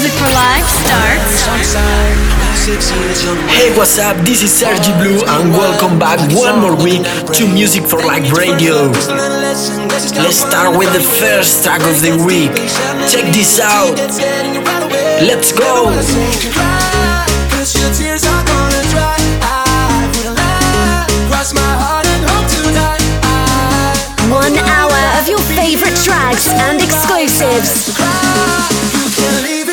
Music for Life starts. Hey, what's up? This is Sergi Blue, and welcome back one more week to Music for Life Radio. Let's start with the first track of the week. Check this out. Let's go. One hour of your favorite tracks and exclusives.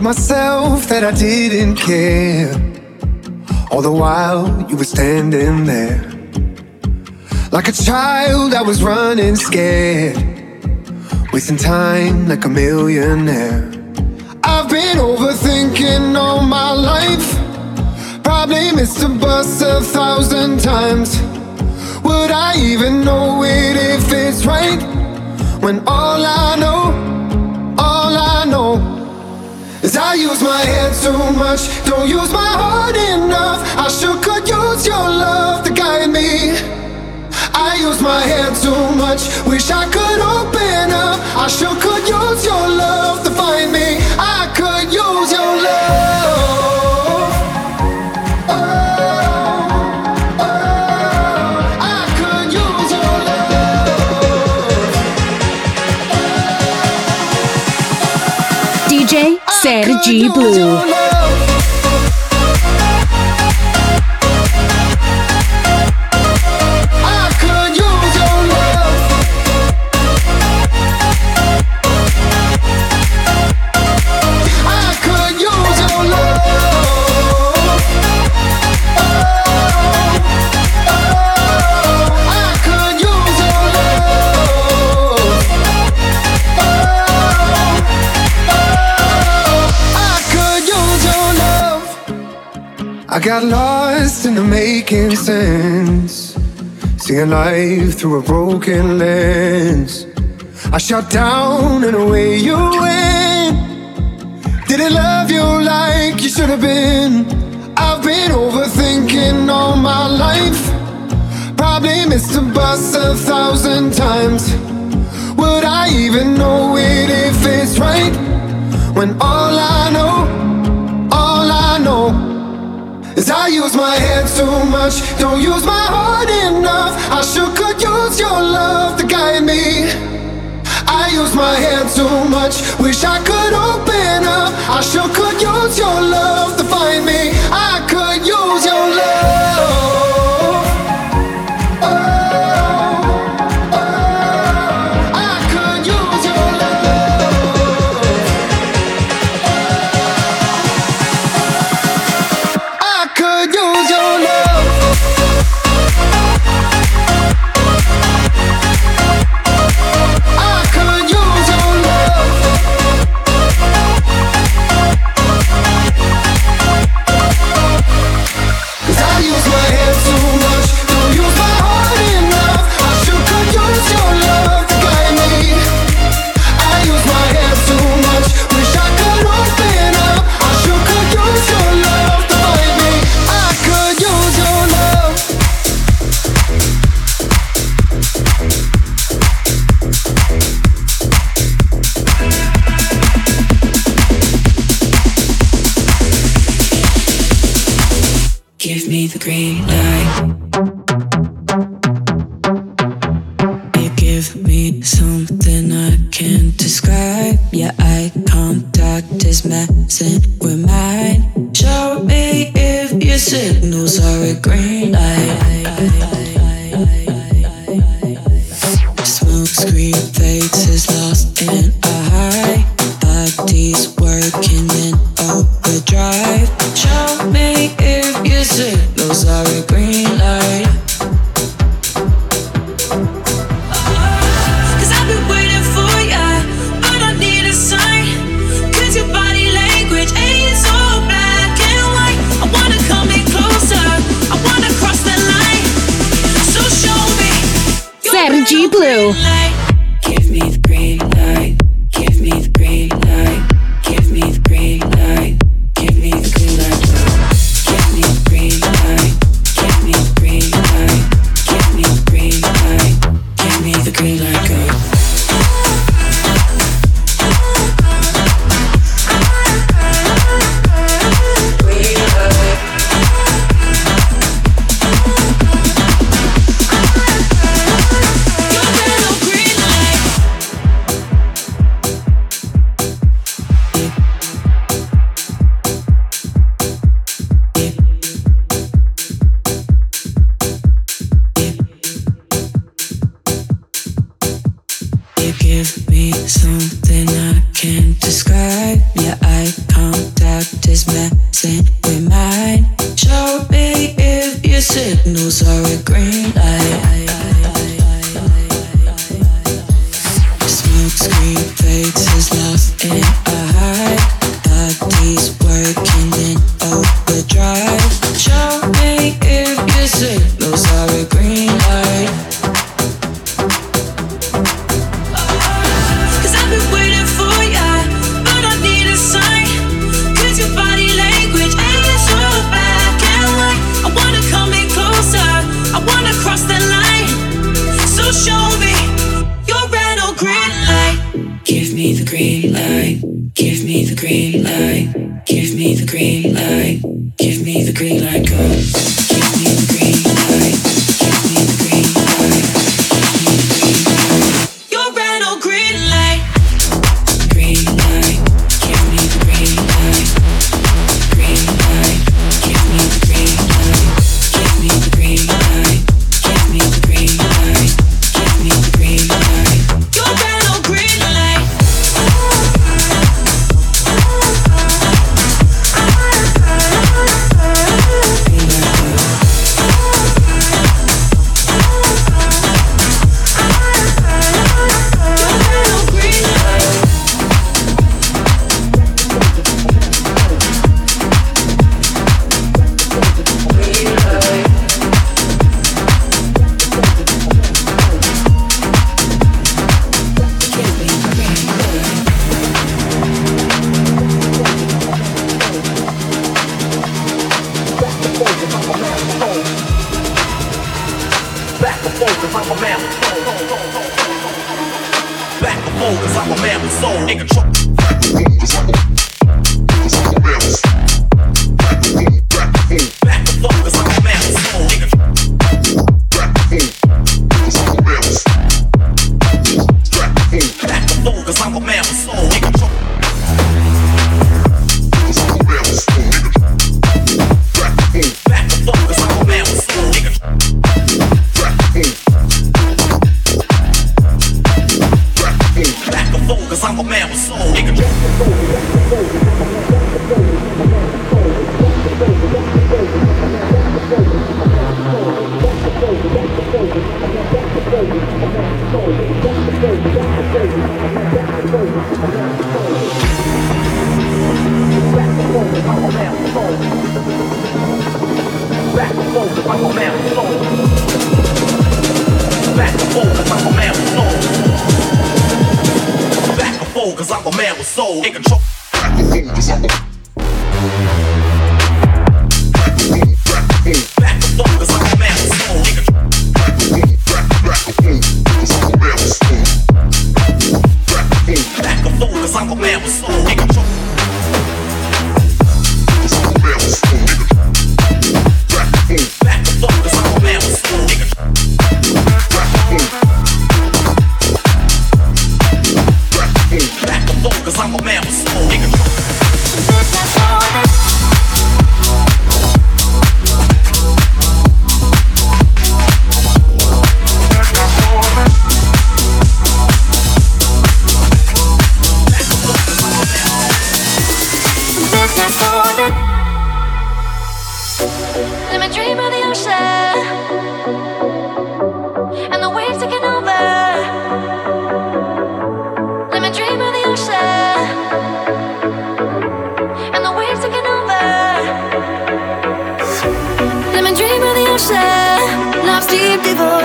Myself that I didn't care. All the while you were standing there. Like a child, I was running scared. Wasting time like a millionaire. I've been overthinking all my life. Probably missed a bus a thousand times. Would I even know it if it's right? When all I know is I use my head too much, don't use my heart enough. I sure could use your love to guide me. I use my head too much, wish I could open up. I sure could use your love to find me. I Sergi Could got lost in the making sense. Seeing life through a broken lens. I shut down and away you went. Didn't love you like you should have been. I've been overthinking all my life. Probably missed the bus a thousand times. Would I even know it if it's right? When all I know, all I know is I use my head too much, don't use my heart enough. I sure could use your love to guide me. I use my head too much, wish I could open up. I sure could use your love to find me. I could use your love.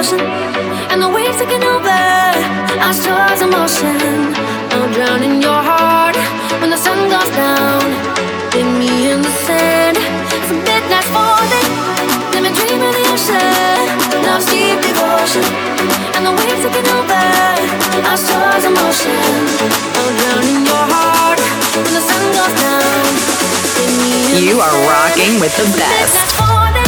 ocean and the waves taking over our stars in motion. I'm drowning your heart when the sun goes down. In me in the sand, it's a midnight falling. Let me dream of the ocean, love's deep devotion, and the waves taking over our in motion. I'll your heart when the sun goes down. You are rocking with the best.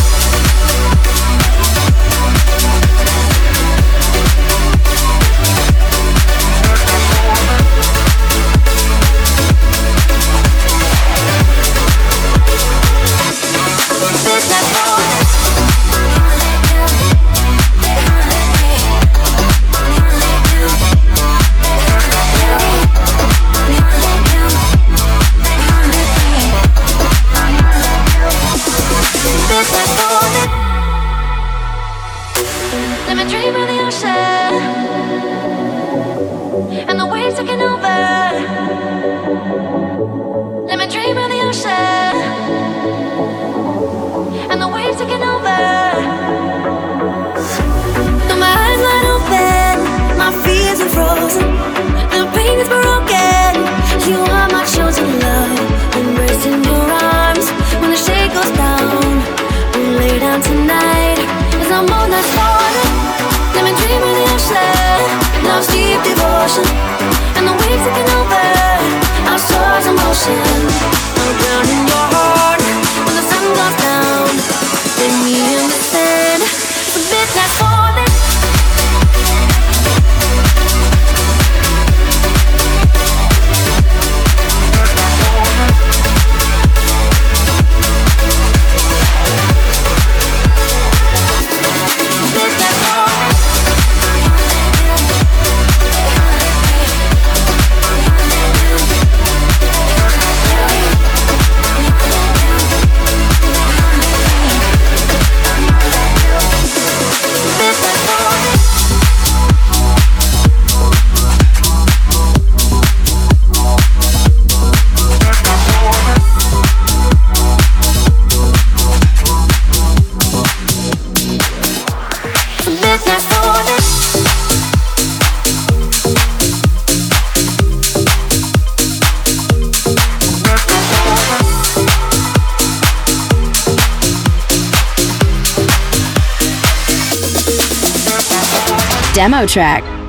Track.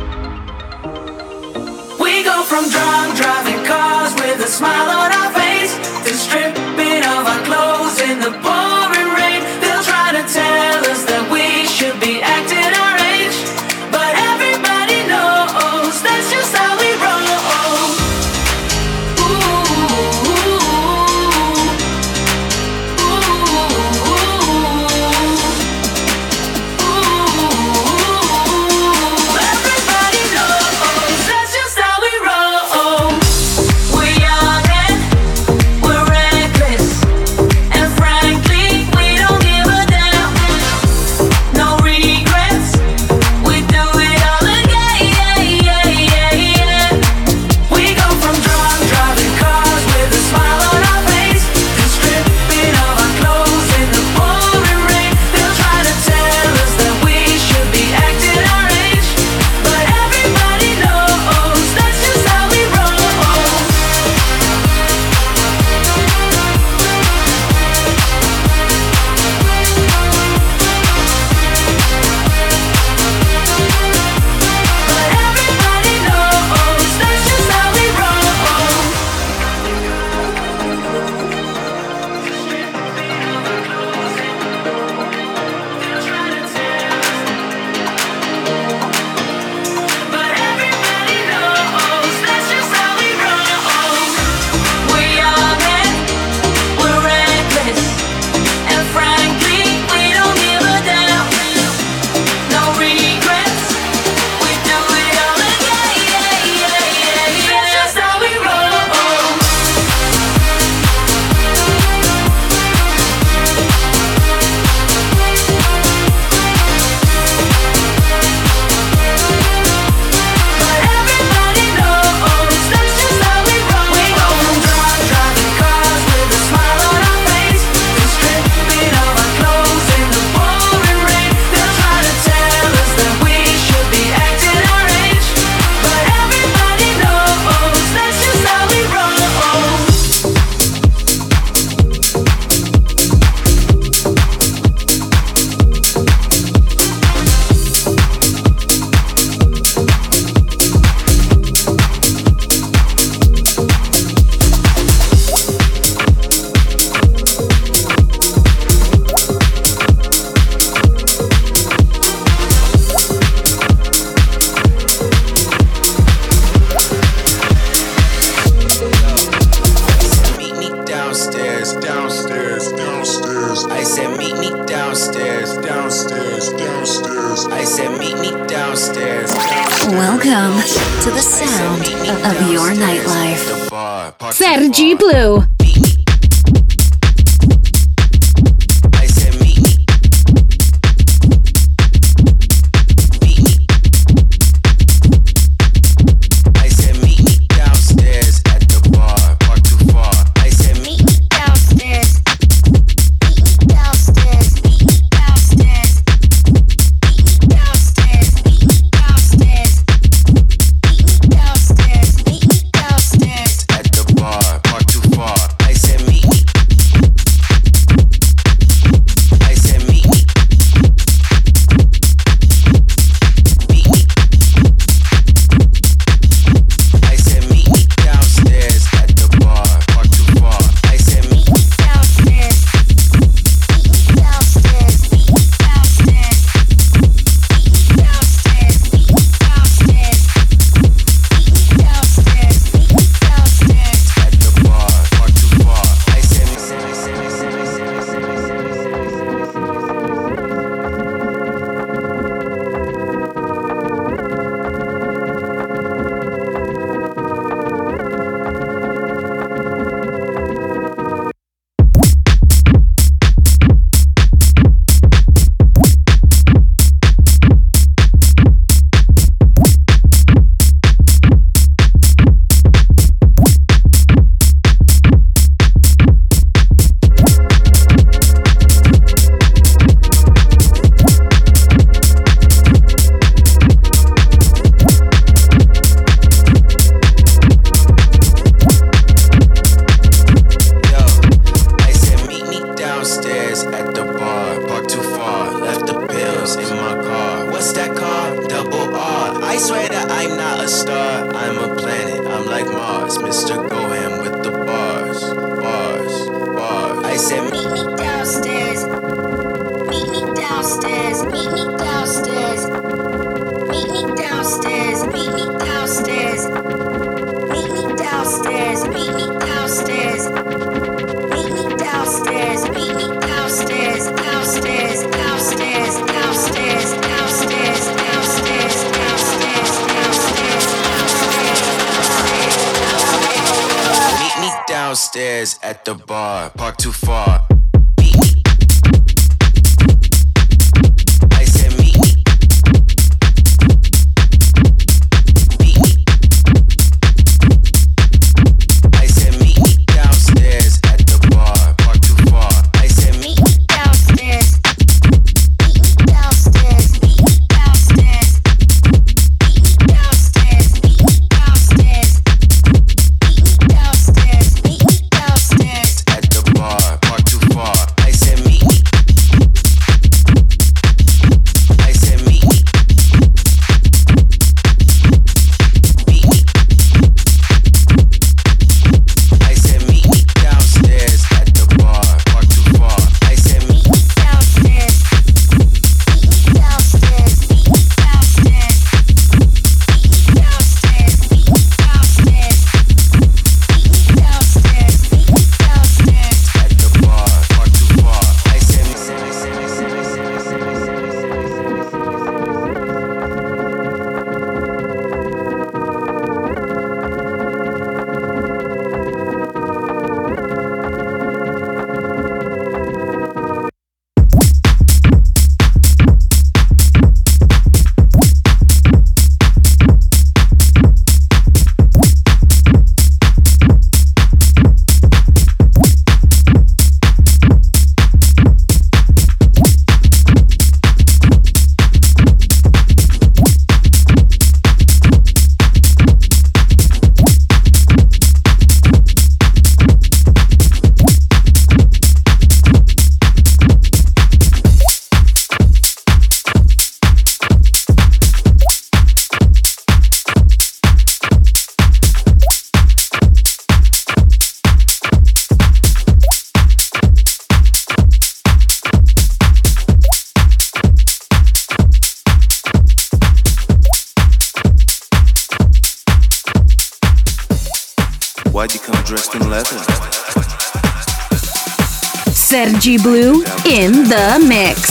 Blue in the mix.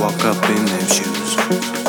walk up in their shoes.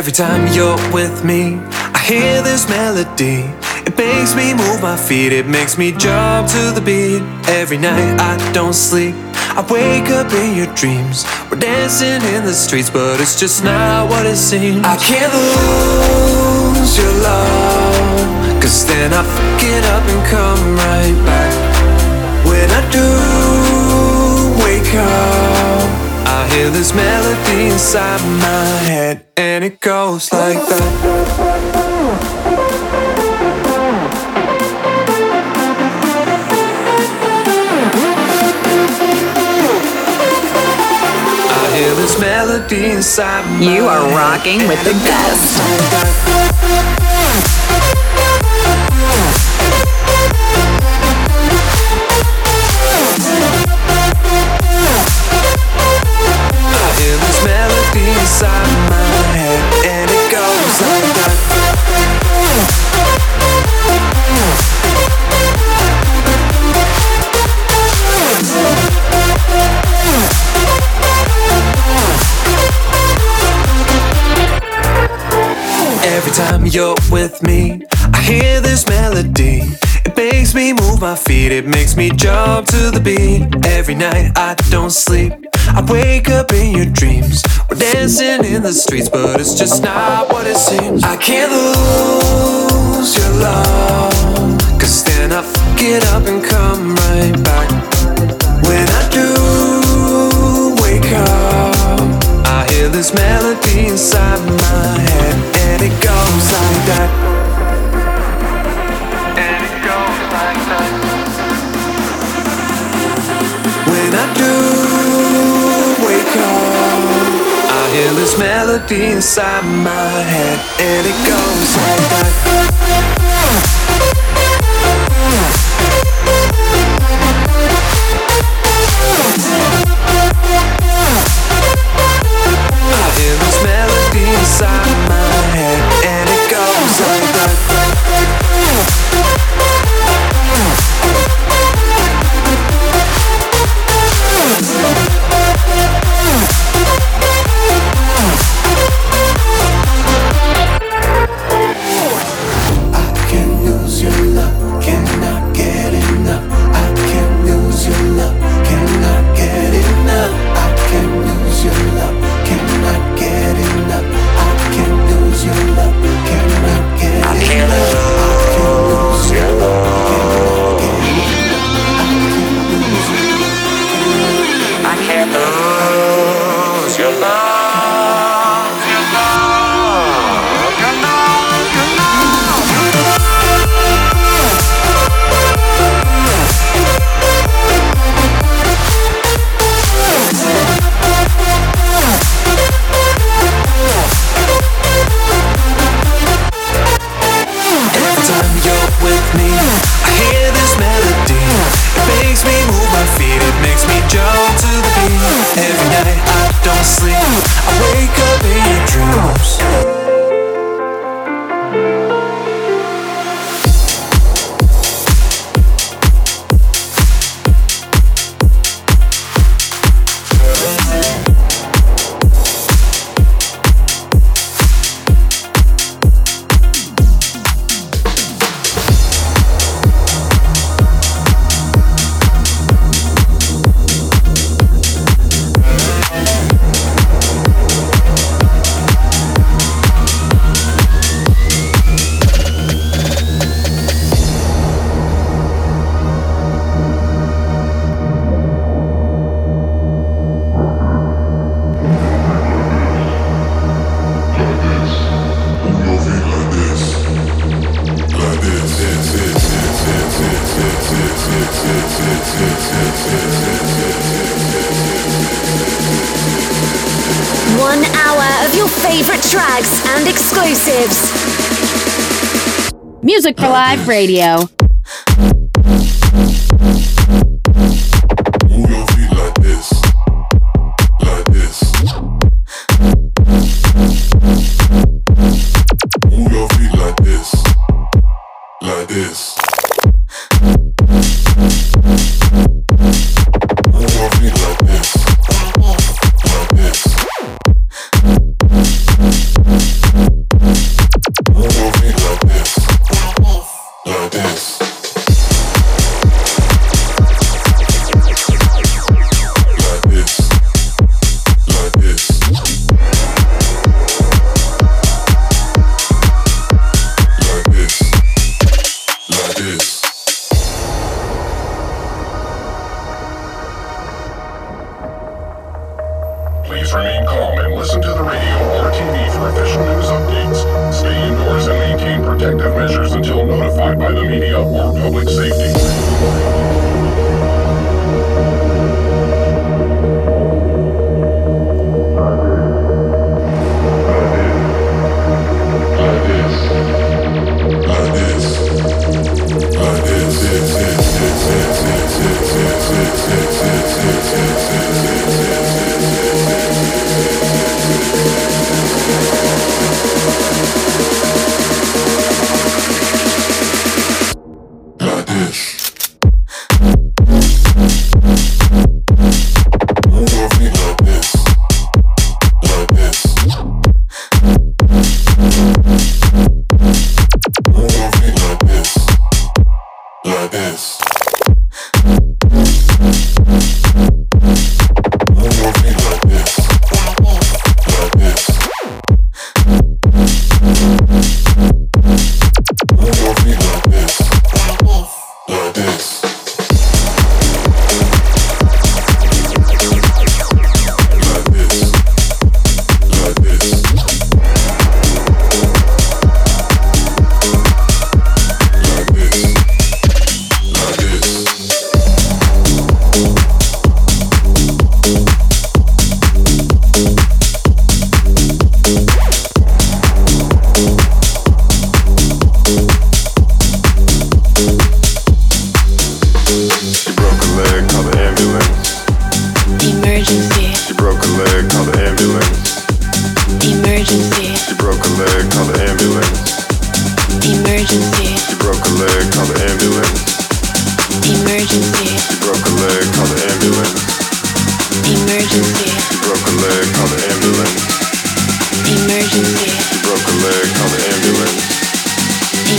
Every time you're with me, I hear this melody. It makes me move my feet, it makes me jump to the beat. Every night I don't sleep, I wake up in your dreams. We're dancing in the streets, but it's just not what it seems. I can't lose your love, cause then I fuck it up and come right back. When I do This melody inside my head, and it goes like that. I hear this melody inside You are rocking with the best. Every time you're with me, I hear this melody. It makes me move my feet, it makes me jump to the beat. Every night I don't sleep, I wake up in your dreams. We're dancing in the streets, but it's just not what it seems. I can't lose your love, cause then I fuck it up and come right back. When I do wake up, I hear this melody inside my head, and it goes like that. When I do this melody inside my head, and it goes like that. For Life Radio.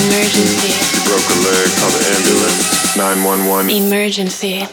Emergency. Broke a leg. Called the ambulance. 911. Emergency.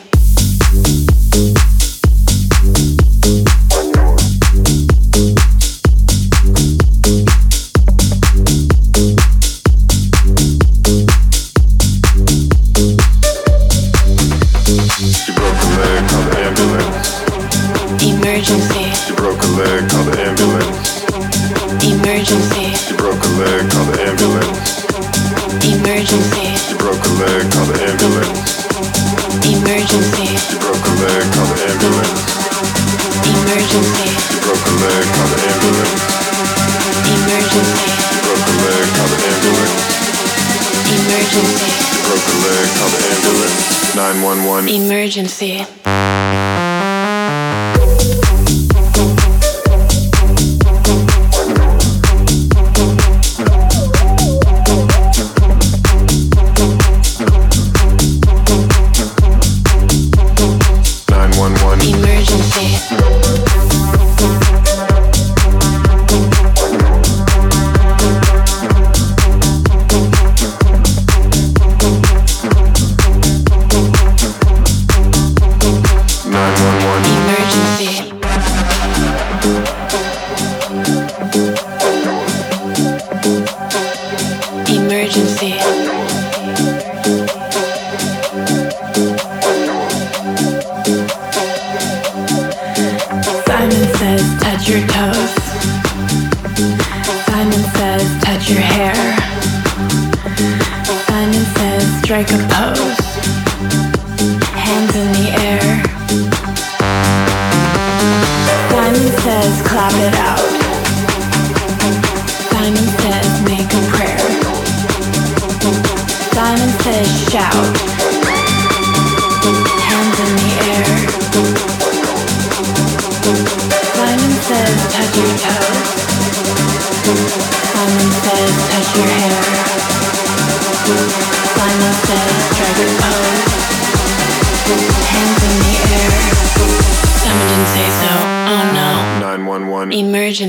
stop it. I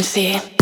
você.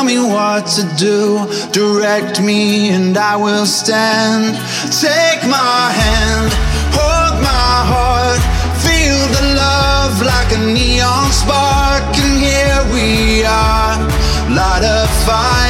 tell me what to do. Direct me and I will stand. Take my hand, hold my heart. Feel the love like a neon spark. And here we are, light a fire.